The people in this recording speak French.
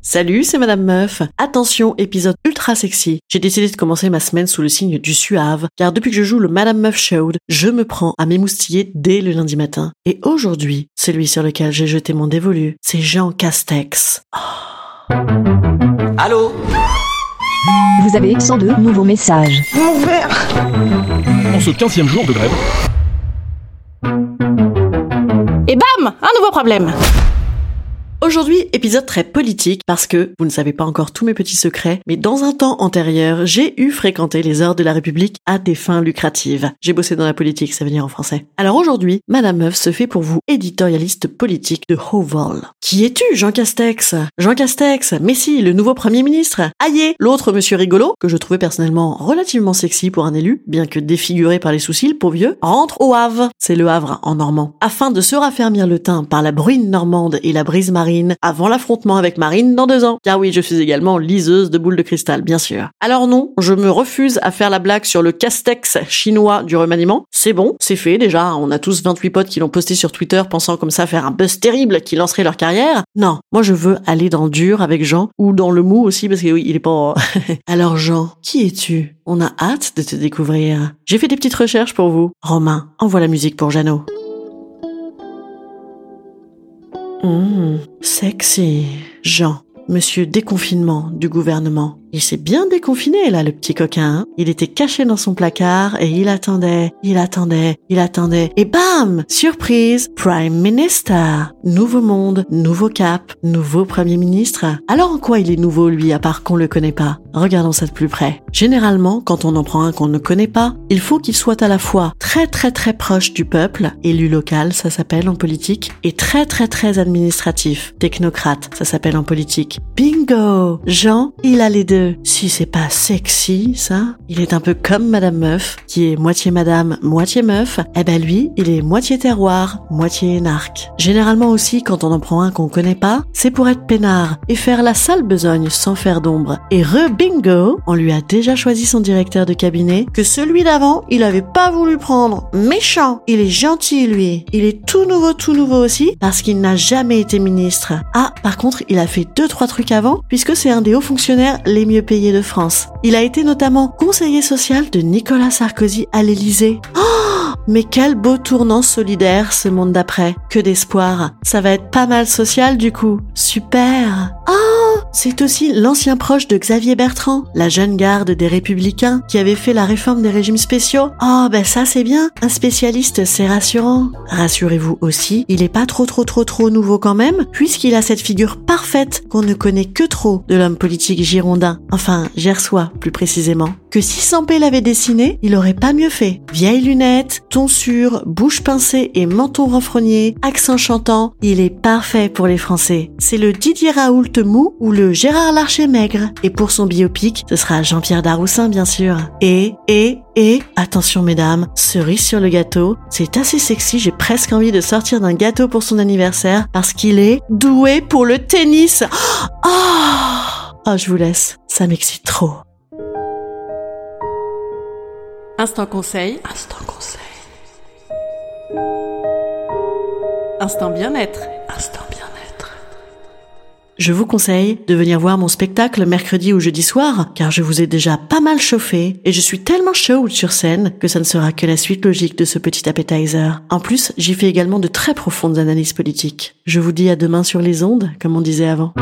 Salut, c'est Madame Meuf. Attention, épisode ultra sexy. J'ai décidé de commencer ma semaine sous le signe du suave, car depuis que je joue le Madame Meuf Show, je me prends à m'émoustiller dès le lundi matin. Et aujourd'hui, celui sur lequel j'ai jeté mon dévolu, c'est Jean Castex. Allô Vous avez 102 nouveaux messages. En ce 15 jour de grève, Et bam Un nouveau problème Aujourd'hui, épisode très politique parce que, vous ne savez pas encore tous mes petits secrets, mais dans un temps antérieur, j'ai eu fréquenté les heures de la République à des fins lucratives. J'ai bossé dans la politique, ça veut dire en français. Alors aujourd'hui, Madame Meuf se fait pour vous éditorialiste politique de Haut-Vol. Qui es-tu, Jean Castex? Jean Castex, mais si, le nouveau Premier ministre. Aïe, l'autre monsieur rigolo, que je trouvais personnellement relativement sexy pour un élu, bien que défiguré par les soucis, le pauvre vieux, rentre au Havre. C'est le Havre en normand. Afin de se raffermir le teint par la bruine normande et la brise marine avant l'affrontement avec Marine dans deux ans. Car oui, je suis également liseuse de boules de cristal, bien sûr. Alors non, je me refuse à faire la blague sur le castex chinois du remaniement. C'est bon, c'est fait déjà. On a tous 28 potes qui l'ont posté sur Twitter pensant comme ça faire un buzz terrible qui lancerait leur carrière. Non, moi je veux aller dans le dur avec Jean ou dans le mou aussi parce que oui, il est pas... Alors Jean, qui es-tu? On a hâte de te découvrir. J'ai fait des petites recherches pour vous. Romain, envoie la musique pour Jeannot. Mmh, sexy. Jean, monsieur déconfinement du gouvernement. Il s'est bien déconfiné là, le petit coquin. hein. il était caché dans son placard et il attendait, il attendait, il attendait. Et bam Surprise Prime Minister Nouveau monde, nouveau cap, nouveau Premier ministre. Alors en quoi il est nouveau lui, à part qu'on le connaît pas? Regardons ça de plus près. Généralement, quand on en prend un qu'on ne connaît pas, il faut qu'il soit à la fois très très très proche du peuple, élu local, ça s'appelle en politique, et très très très administratif, technocrate, ça s'appelle en politique. Bingo Jean, il a les deux. Si c'est pas sexy, ça, il est un peu comme Madame Meuf, qui est moitié madame, moitié meuf, eh ben lui, il est moitié terroir, moitié énarque. Généralement aussi, quand on en prend un qu'on connaît pas, c'est pour être peinard et faire la sale besogne sans faire d'ombre. Et re-bingo, on lui a déjà choisi son directeur de cabinet, que celui d'avant, il avait pas voulu prendre. Méchant Il est gentil, lui. Il est tout nouveau, tout nouveau aussi, parce qu'il n'a jamais été ministre. Ah, par contre, il a fait deux, trois trucs avant, puisque c'est un des hauts fonctionnaires les mieux payés de France. Il a été notamment conseiller social de Nicolas Sarkozy à l'Élysée. Oh mais quel beau tournant solidaire ce monde d'après. Que d'espoir. Ça va être pas mal social du coup. Super. Oh, c'est aussi l'ancien proche de Xavier Bertrand, la jeune garde des républicains qui avait fait la réforme des régimes spéciaux. Oh, ben ça c'est bien. Un spécialiste, c'est rassurant. Rassurez-vous aussi, il est pas trop trop trop trop nouveau quand même, puisqu'il a cette figure parfaite qu'on ne connaît que trop de l'homme politique girondin. Enfin, gersois plus précisément. Que si Sampé l'avait dessiné, il aurait pas mieux fait. Vieilles lunettes, tonsure, bouche pincée et menton renfrogné, accent chantant, il est parfait pour les Français. C'est le Didier Raoult mou ou le Gérard Larcher maigre. Et pour son biopic, ce sera Jean-Pierre Daroussin bien sûr. Et, et, et, attention mesdames, cerise sur le gâteau, c'est assez sexy, j'ai presque envie de sortir d'un gâteau pour son anniversaire parce qu'il est doué pour le tennis. Oh, oh je vous laisse, ça m'excite trop. Instant conseil. Instant conseil. Instant bien-être. Je vous conseille de venir voir mon spectacle mercredi ou jeudi soir, car je vous ai déjà pas mal chauffé et je suis tellement chaude sur scène que ça ne sera que la suite logique de ce petit appetizer. En plus, j'y fais également de très profondes analyses politiques. Je vous dis à demain sur les ondes, comme on disait avant.